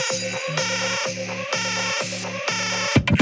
「なななり」「ななり」「ななり」「ななり」「ななり」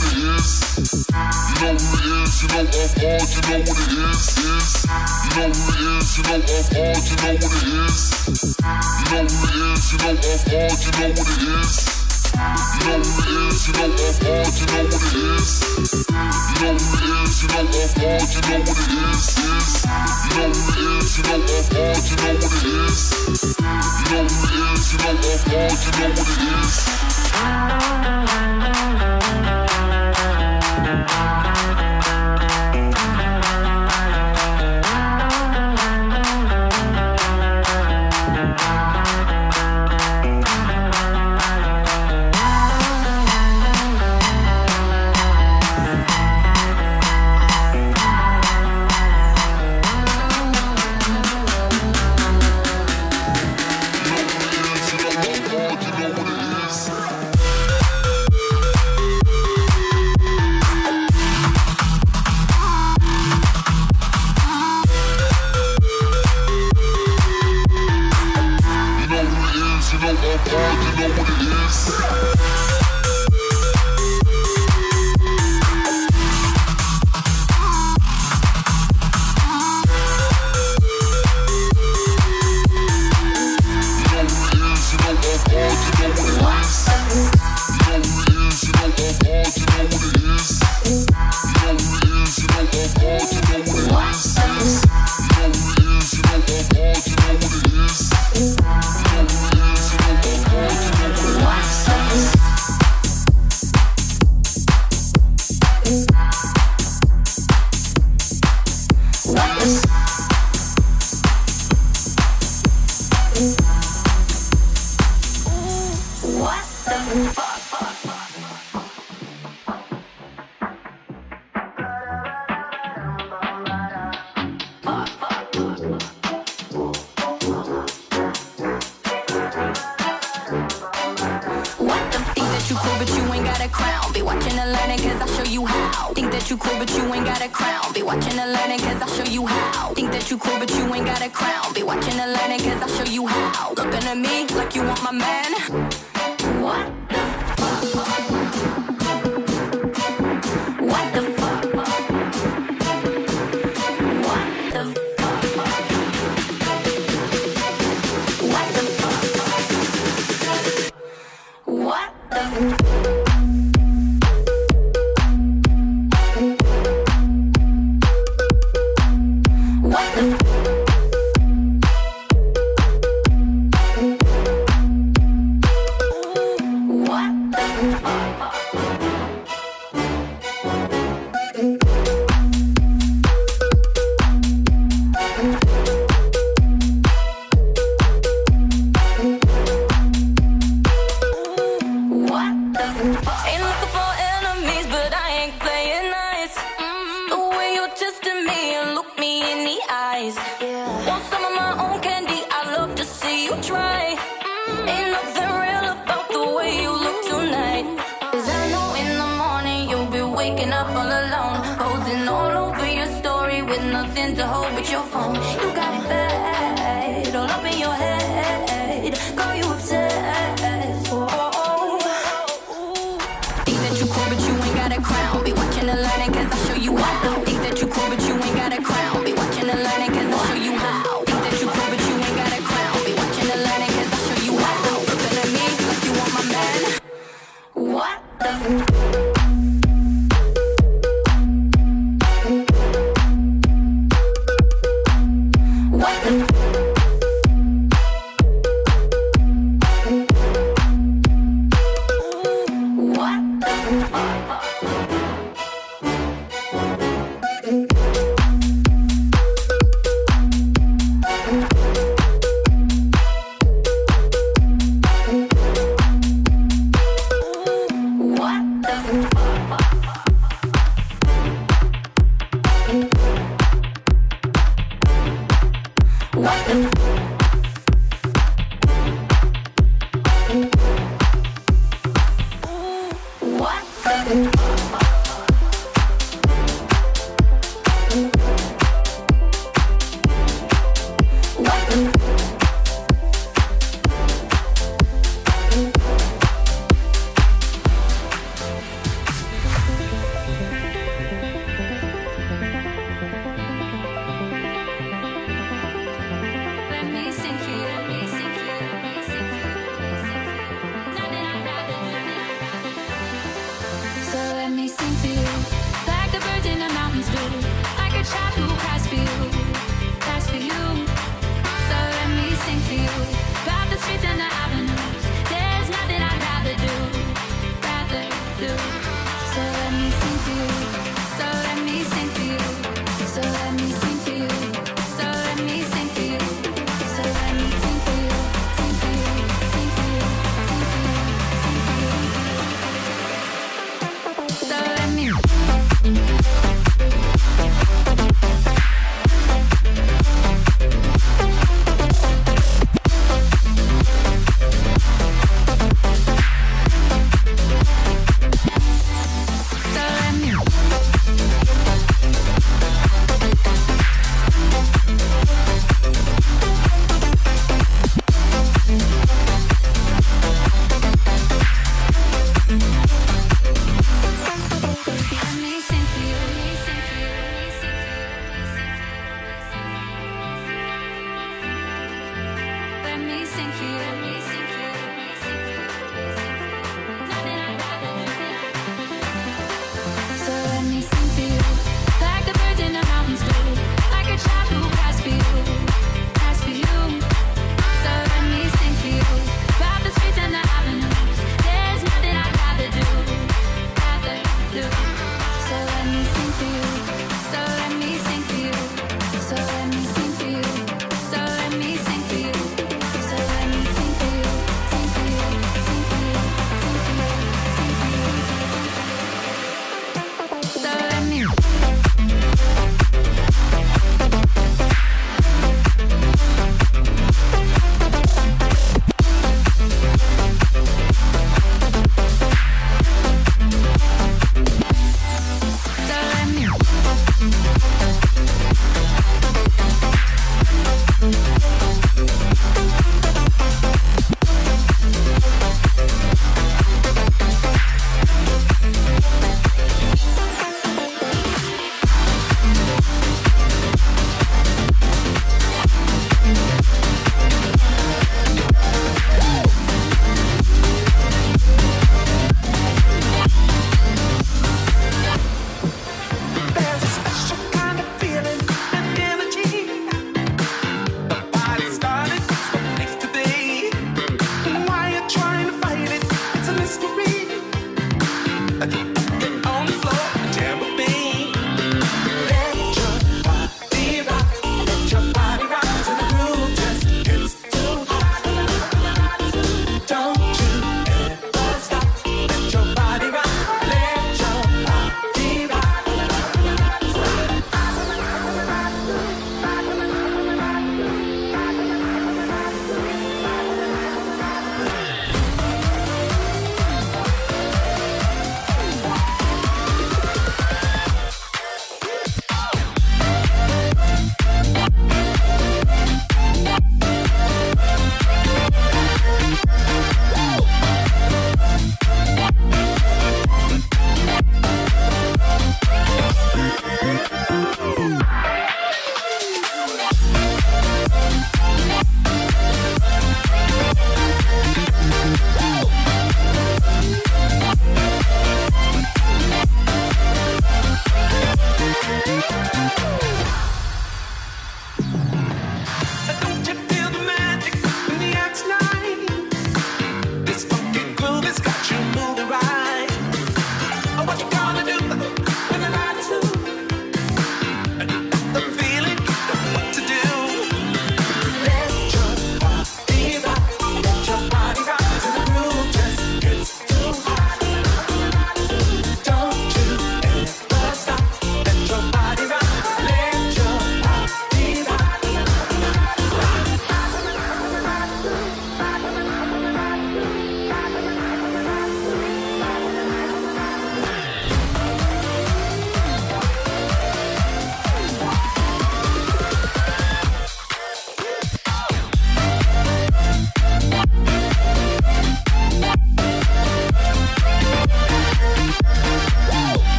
what it is. You know who it is, you know I'm hard, you know what it is, is. You know who it is, you know I'm hard, you know what it is. You know who it is, you know I'm hard, you know what it is. You know who it is, you know I'm hard, you know what it is. You know who it is, you know I'm hard, you know what it is, is. You know who it is, you know I'm you know what it is. You know who it is, you know I'm you know what it is. Bye. Rock. Looking at me like you want my man. What the fuck?